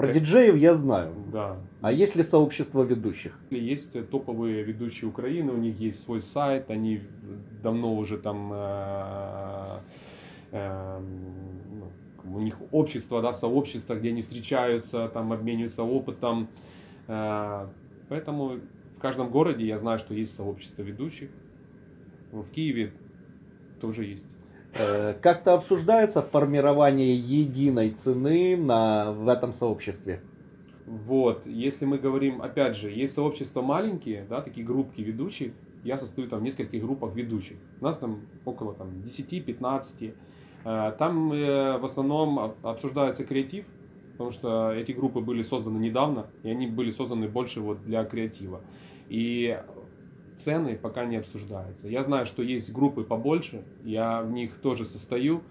Про Как- диджеев я знаю. Да. А есть ли сообщество ведущих? Есть топовые ведущие Украины, у них есть свой сайт, они давно уже там, э, э, у них общество, да, сообщество, где они встречаются, там обмениваются опытом. Э, Поэтому в каждом городе я знаю, что есть сообщество ведущих. В Киеве тоже есть. Э, Как-то обсуждается формирование единой цены на, в этом сообществе? Вот, если мы говорим, опять же, есть сообщества маленькие, да, такие группки ведущих, я состою там в нескольких группах ведущих. У нас там около там, 10-15. Э, Там э, в основном об- обсуждается креатив, потому что эти группы были созданы недавно, и они были созданы больше вот для креатива. И цены пока не обсуждаются. Я знаю, что есть группы побольше, я в них тоже состою,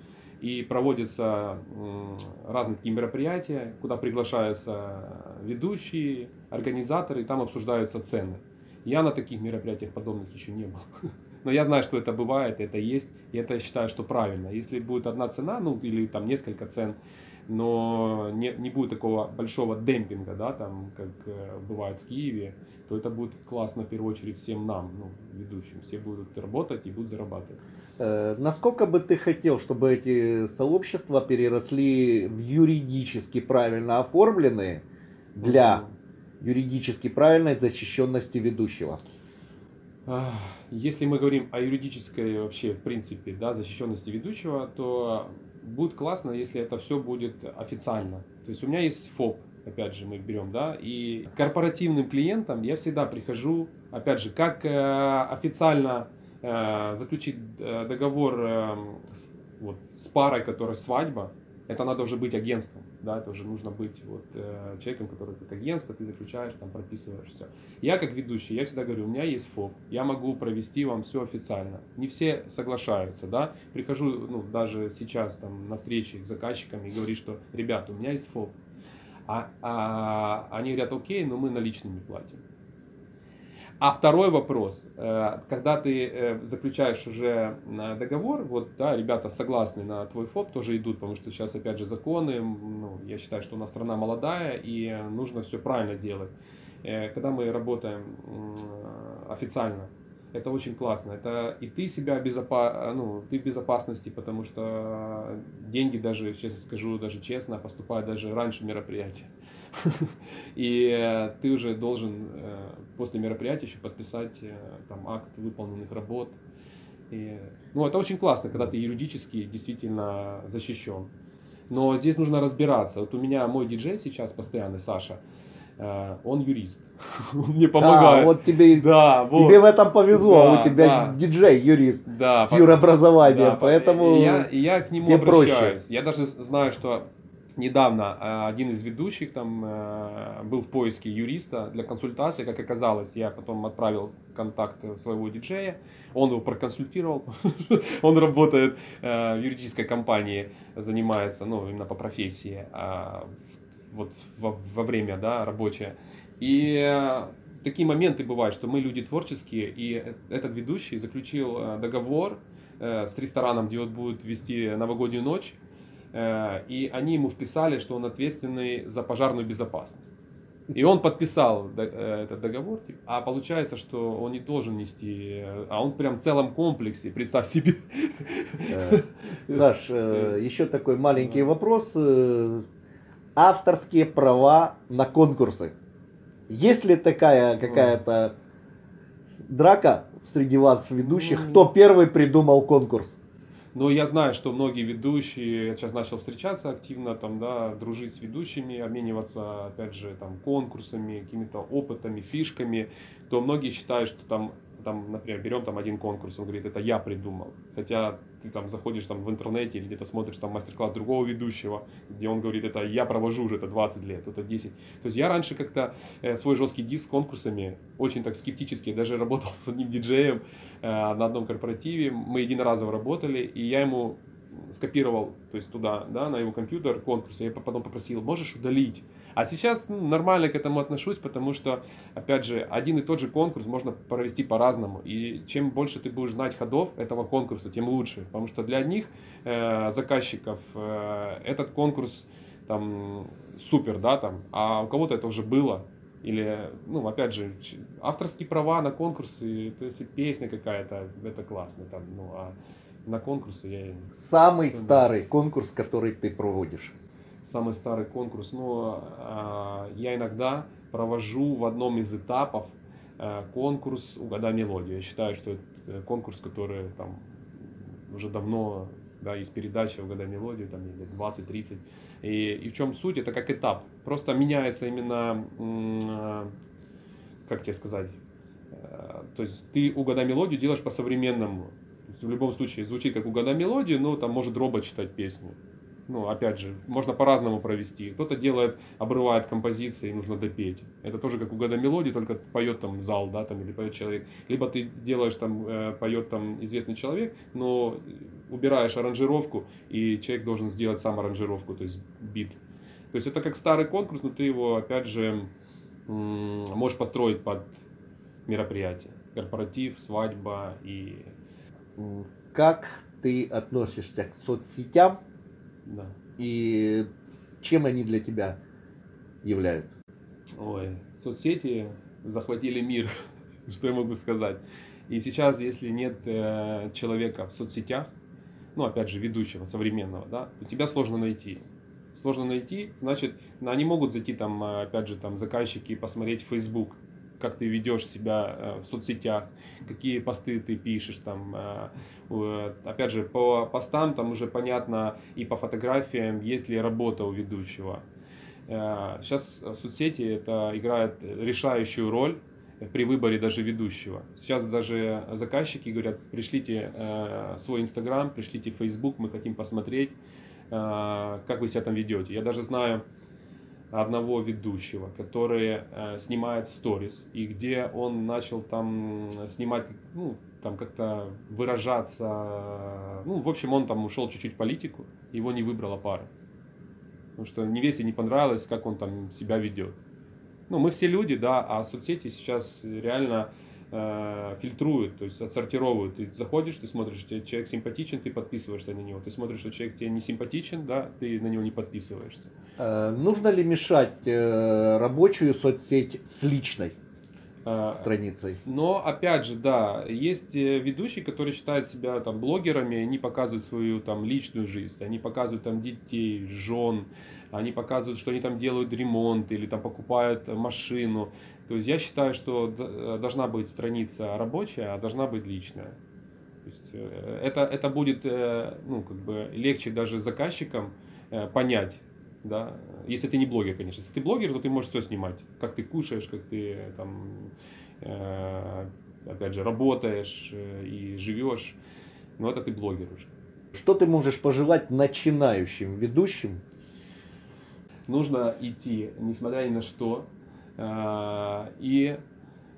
и проводятся разные такие мероприятия, куда приглашаются ведущие, организаторы, и там обсуждаются цены. Я на таких мероприятиях подобных еще не был. Но я знаю, что это бывает, это есть, и это я считаю, что правильно. Если будет одна цена, ну или там несколько цен, но не, не будет такого большого демпинга, да, там, как э, бывает в Киеве, то это будет классно в первую очередь всем нам, ну, ведущим. Все будут работать и будут зарабатывать. Э, Насколько бы ты хотел, чтобы эти сообщества переросли в юридически правильно оформленные для юридически правильной защищенности ведущего? Ах, Если мы говорим о юридической вообще, в принципе, да, защищенности ведущего, то будет классно, если это все будет официально. То есть у меня есть ФОП, опять же, мы берем, да, и корпоративным клиентам я всегда прихожу, опять же, как э, официально э, заключить э, договор э, с, вот, с парой, которая свадьба, это надо уже быть агентством, да, это уже нужно быть вот э, человеком, который как агентство, ты заключаешь, там прописываешь все. Я как ведущий, я всегда говорю, у меня есть ФОП, я могу провести вам все официально. Не все соглашаются, да. Прихожу, ну, даже сейчас там на встречи с заказчиками и говорю, что, ребята, у меня есть ФОП. А, а они говорят, окей, но мы наличными платим. А второй вопрос, э, когда ты э, заключаешь уже э, договор, вот, да, ребята согласны на твой ФОП, тоже идут, потому что сейчас, опять же, законы, ну, я считаю, что у нас страна молодая, и нужно все правильно делать. Когда мы работаем официально, это очень классно. Это и ты себя безопа... ну, ты в безопасности, потому что деньги даже, честно скажу, даже честно, поступают даже раньше мероприятия. И э, ты уже должен э, после мероприятия еще подписать э, там акт выполненных работ. И, ну, это очень классно, когда ты юридически действительно защищен. Но здесь нужно разбираться. Вот у меня мой диджей сейчас постоянный, Саша, он юрист. Он мне помогает. А, вот тебе, Да, вот. тебе в этом повезло, Да, у тебя да. диджей, юрист Да, с юрообразованием, да, поэтому и я, и я к нему тебе проще. обращаюсь. Я даже знаю, что недавно э, один из ведущих там э, был в поиске юриста для консультации, как оказалось, я потом отправил контакт своего диджея, он его проконсультировал, он работает э, в юридической компании, занимается, ну, именно по профессии, а, вот во, время, да, рабочее. И такие моменты бывают, что мы люди творческие, и этот ведущий заключил договор с рестораном, где он будет вести новогоднюю ночь, и они ему вписали, что он ответственный за пожарную безопасность. И он подписал э, этот договор, типа, а получается, что он не должен нести, э, а он прям в целом комплексе, представь себе. Э, Саш, э, еще такой маленький вопрос. э, Авторские права на конкурсы. Есть ли такая какая-то драка среди вас, ведущих, кто первый придумал конкурс? Но я знаю, что многие ведущие, я сейчас начал встречаться активно, там, да, дружить с ведущими, обмениваться, опять же, там, конкурсами, какими-то опытами, фишками, то многие считают, что там там, например, берем там один конкурс, он говорит, это я придумал. Хотя ты там заходишь там в интернете или где-то смотришь там мастер-класс другого ведущего, где он говорит, это я провожу уже это 20 лет, это 10. То есть я раньше как-то э, свой жесткий диск с конкурсами очень так скептически, даже работал с одним диджеем э, на одном корпоративе, мы единоразово работали, и я ему скопировал, то есть туда, да, на его компьютер конкурс, я потом попросил, можешь удалить? А сейчас ну, нормально к этому отношусь, потому что, опять же, один и тот же конкурс можно провести по-разному. И чем больше ты будешь знать ходов этого конкурса, тем лучше. Потому что для одних э, заказчиков э, этот конкурс там супер, да, там, а у кого-то это уже было. Или, ну, опять же, авторские права на конкурсы, то есть песня какая-то, это классно, там, ну, а на конкурсы я... Самый старый конкурс, который ты проводишь самый старый конкурс, но э, я иногда провожу в одном из этапов э, конкурс «Угадай мелодию». Я считаю, что это конкурс, который там уже давно, да, есть передача «Угадай мелодию», там лет 20-30. И, и в чем суть? Это как этап. Просто меняется именно, э, как тебе сказать, э, то есть ты «Угадай мелодию» делаешь по-современному. В любом случае звучит как «Угадай мелодию», но там может робот читать песню ну, опять же, можно по-разному провести. Кто-то делает, обрывает композиции, нужно допеть. Это тоже как угода мелодии, только поет там зал, да, там, или поет человек. Либо ты делаешь там, э, поет там известный человек, но убираешь аранжировку, и человек должен сделать сам аранжировку, то есть бит. То есть это как старый конкурс, но ты его, опять же, можешь построить под мероприятие. Корпоратив, свадьба и... Как ты относишься к соцсетям да. И чем они для тебя являются? Ой, соцсети захватили мир, что я могу сказать. И сейчас, если нет э, человека в соцсетях, ну, опять же, ведущего, современного, да, то тебя сложно найти. Сложно найти, значит, они могут зайти там, опять же, там, заказчики посмотреть Facebook, как ты ведешь себя э, в соцсетях, какие посты ты пишешь там. Э, опять же, по постам там уже понятно и по фотографиям, есть ли работа у ведущего. Э, сейчас соцсети это играет решающую роль при выборе даже ведущего. Сейчас даже заказчики говорят, пришлите свой Инстаграм, пришлите Facebook, мы хотим посмотреть, как вы себя там ведете. Я даже знаю, одного ведущего, который э, снимает сторис, и где он начал там снимать, ну, там как-то выражаться, ну, в общем, он там ушел чуть-чуть в политику, его не выбрала пара. Потому что невесте не понравилось, как он там себя ведет. Ну, мы все люди, да, а соцсети сейчас реально э, фильтруют, то есть отсортировывают. Ты заходишь, ты смотришь, тебе человек симпатичен, ты подписываешься на него. Ты смотришь, что человек тебе не симпатичен, да, ты на него не подписываешься. Э, нужно ли мешать э, рабочую соцсеть с личной? Страницей. Но опять же, да, есть ведущие, которые считают себя там блогерами, они показывают свою там личную жизнь, они показывают там детей, жен, они показывают, что они там делают ремонт или там покупают машину. То есть я считаю, что э, должна быть страница рабочая, а должна быть личная. То есть э, это, это будет э, ну, как бы легче даже заказчикам понять, да, если ты не блогер, конечно. Если ты блогер, то ты можешь все снимать, как ты кушаешь, как ты там, опять же, работаешь и живешь. Но это ты блогер уже. Что ты можешь пожелать начинающим ведущим? Нужно идти, несмотря ни на что, и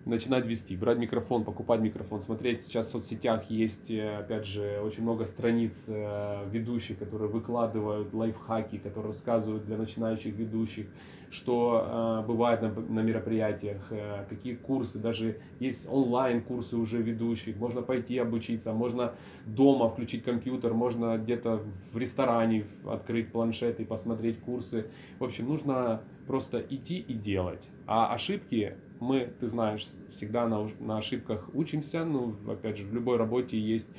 начинать вести, брать микрофон, покупать микрофон, смотреть. Сейчас в соцсетях есть, э, опять же, очень много страниц э, ведущих, которые выкладывают лайфхаки, которые рассказывают для начинающих ведущих, что э, бывает на, мероприятиях, э, какие курсы, даже есть онлайн-курсы уже ведущих, можно пойти обучиться, можно дома включить компьютер, можно где-то в ресторане открыть планшет и посмотреть курсы. В общем, нужно просто идти и делать. А ошибки мы, ты знаешь, всегда на, на ошибках учимся. Ну, опять же, в любой работе есть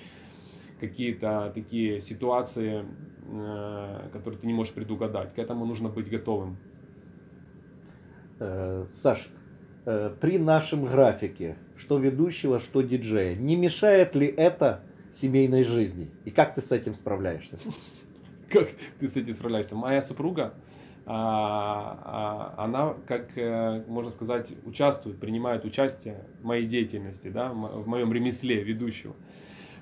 какие-то такие ситуации, э, которые ты не можешь предугадать. К этому нужно быть готовым. Э, Саш, э, при нашем графике, что ведущего, что диджея, не мешает ли это семейной жизни. И как ты с этим справляешься? Как ты с этим справляешься? Моя супруга, она, как э, можно сказать, участвует, принимает участие в моей деятельности, да, в моем ремесле ведущего.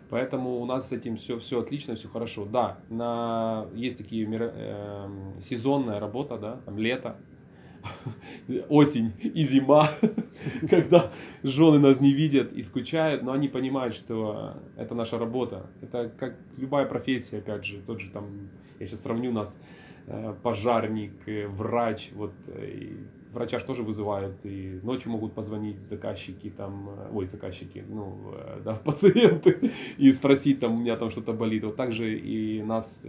Поэтому у нас с этим все, все отлично, все хорошо. Да, на, есть такие э, сезонная работа, да, там лето, осень и зима, когда жены нас не видят и скучают, но они понимают, что это наша работа. Это как любая профессия, опять же, тот же там, я сейчас сравню нас, пожарник, э, врач, вот, и врача же тоже вызывают, и ночью могут позвонить заказчики, там, э, ой, заказчики, ну, да, пациенты, и спросить, там, у меня там что-то болит. Вот так же и нас,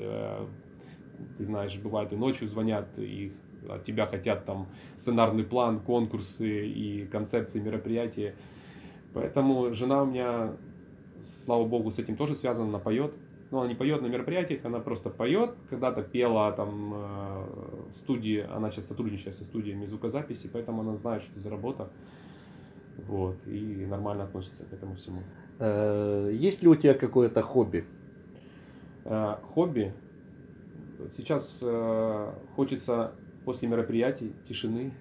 ты знаешь, бывает и ночью звонят, и от тебя хотят там сценарный план, конкурсы и концепции мероприятия. Поэтому жена у меня, слава богу, с этим тоже связана, она поет. Но она не поет на мероприятиях, она просто поет. Когда-то пела там э, в студии, она сейчас сотрудничает со студиями звукозаписи, поэтому она знает, что это за работа. Вот, и нормально относится к этому всему. Э, есть ли у тебя какое-то хобби? Э, хобби? Сейчас хочется после мероприятий, тишины.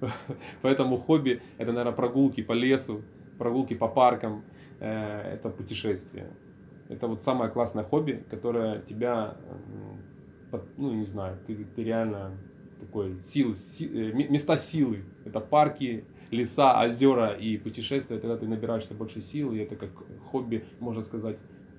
Поэтому хобби это, наверное, прогулки по лесу, прогулки по паркам, это путешествие. Это вот самое классное хобби, которое тебя, ну не знаю, ты, ты реально такой силы, си, э, места силы. Это парки, леса, озера и путешествия, тогда ты набираешься больше сил, и это как хобби, можно сказать,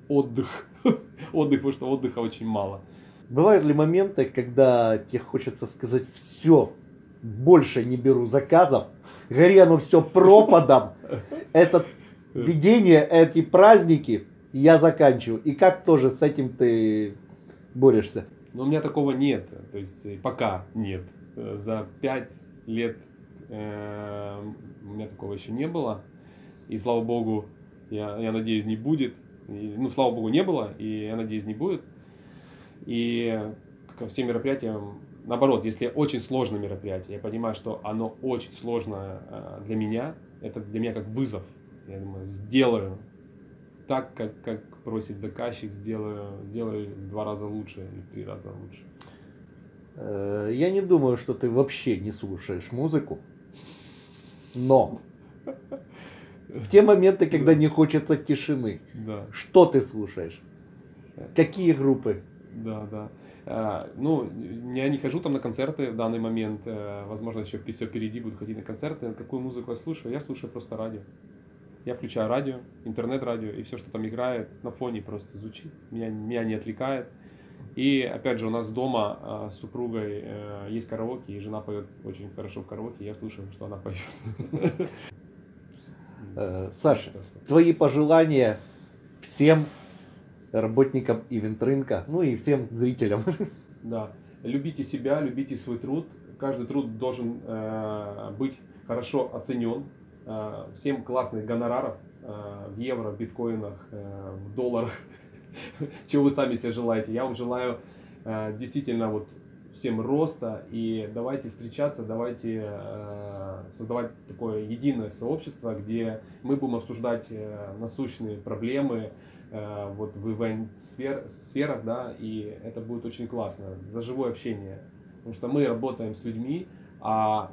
отдых. отдых, потому что отдыха очень мало. Бывают ли моменты, когда тебе хочется сказать все, больше не беру заказов, гори оно все пропадом, это видение, эти праздники я заканчиваю. И как тоже с этим ты борешься? Но у меня такого нет, то есть э, пока нет. Э, за пять лет э, у меня такого еще не было. И слава богу, я, я надеюсь, не будет. И, ну, слава богу, не было, и я надеюсь, не будет. И ко всем мероприятиям, наоборот, если очень сложное мероприятие, я понимаю, что оно очень сложное э, для меня, это для меня как вызов. Я думаю, сделаю так, как, как просит заказчик, сделаю, сделаю в два раза лучше или в три раза лучше. Э, я не думаю, что ты вообще не слушаешь музыку, но в те моменты, когда не хочется тишины, да. что ты слушаешь? Какие группы? Да, да. А, ну, я не хожу там на концерты в данный момент. Э, возможно, еще все впереди буду ходить на концерты. Какую музыку я слушаю? Я слушаю просто радио. Я включаю радио, интернет-радио, и все, что там играет, на фоне просто звучит. Меня, меня не отвлекает. И опять же, у нас дома а, с супругой э, есть караоке, и жена поет очень хорошо в караоке, я слушаю, что она поет. Э, Саша, твои пожелания всем работникам ивент-рынка, ну и всем зрителям. Да, любите себя, любите свой труд. Каждый труд должен э, быть хорошо оценен. Э, всем классных гонораров э, в евро, биткоинах, э, в долларах, чего вы сами себе желаете. Я вам желаю действительно вот всем роста и давайте встречаться, давайте создавать такое единое сообщество, где мы будем обсуждать насущные проблемы, вот в ивент-сферах, да, и это будет очень классно, за живое общение. Потому что мы работаем с людьми, а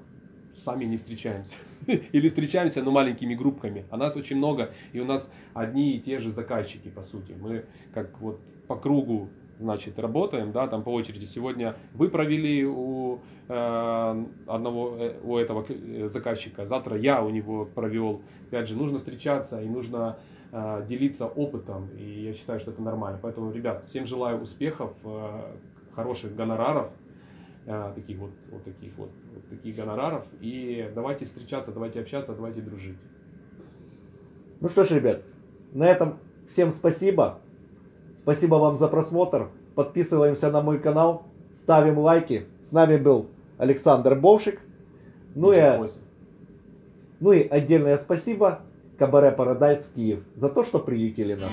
сами не встречаемся. Или встречаемся, но маленькими группками. А нас очень много, и у нас одни и те же заказчики, по сути. Мы как вот по кругу значит, работаем, да, там по очереди. Сегодня вы провели у э, одного, э, у этого э, заказчика, завтра я у него провел. Опять же, нужно встречаться и нужно Э, делиться опытом, и я считаю, что это нормально. Поэтому, ребят, всем желаю успехов, э, хороших гонораров, таких вот, вот таких вот, вот таких гонораров, и давайте встречаться, давайте общаться, давайте дружить. Ну что ж, ребят, на этом всем спасибо. Спасибо вам за просмотр. Подписываемся на мой канал, ставим лайки. С нами был Александр Бовшик. Ну и, ну и отдельное спасибо Кабаре Парадайз Киев за то, что приютили нас.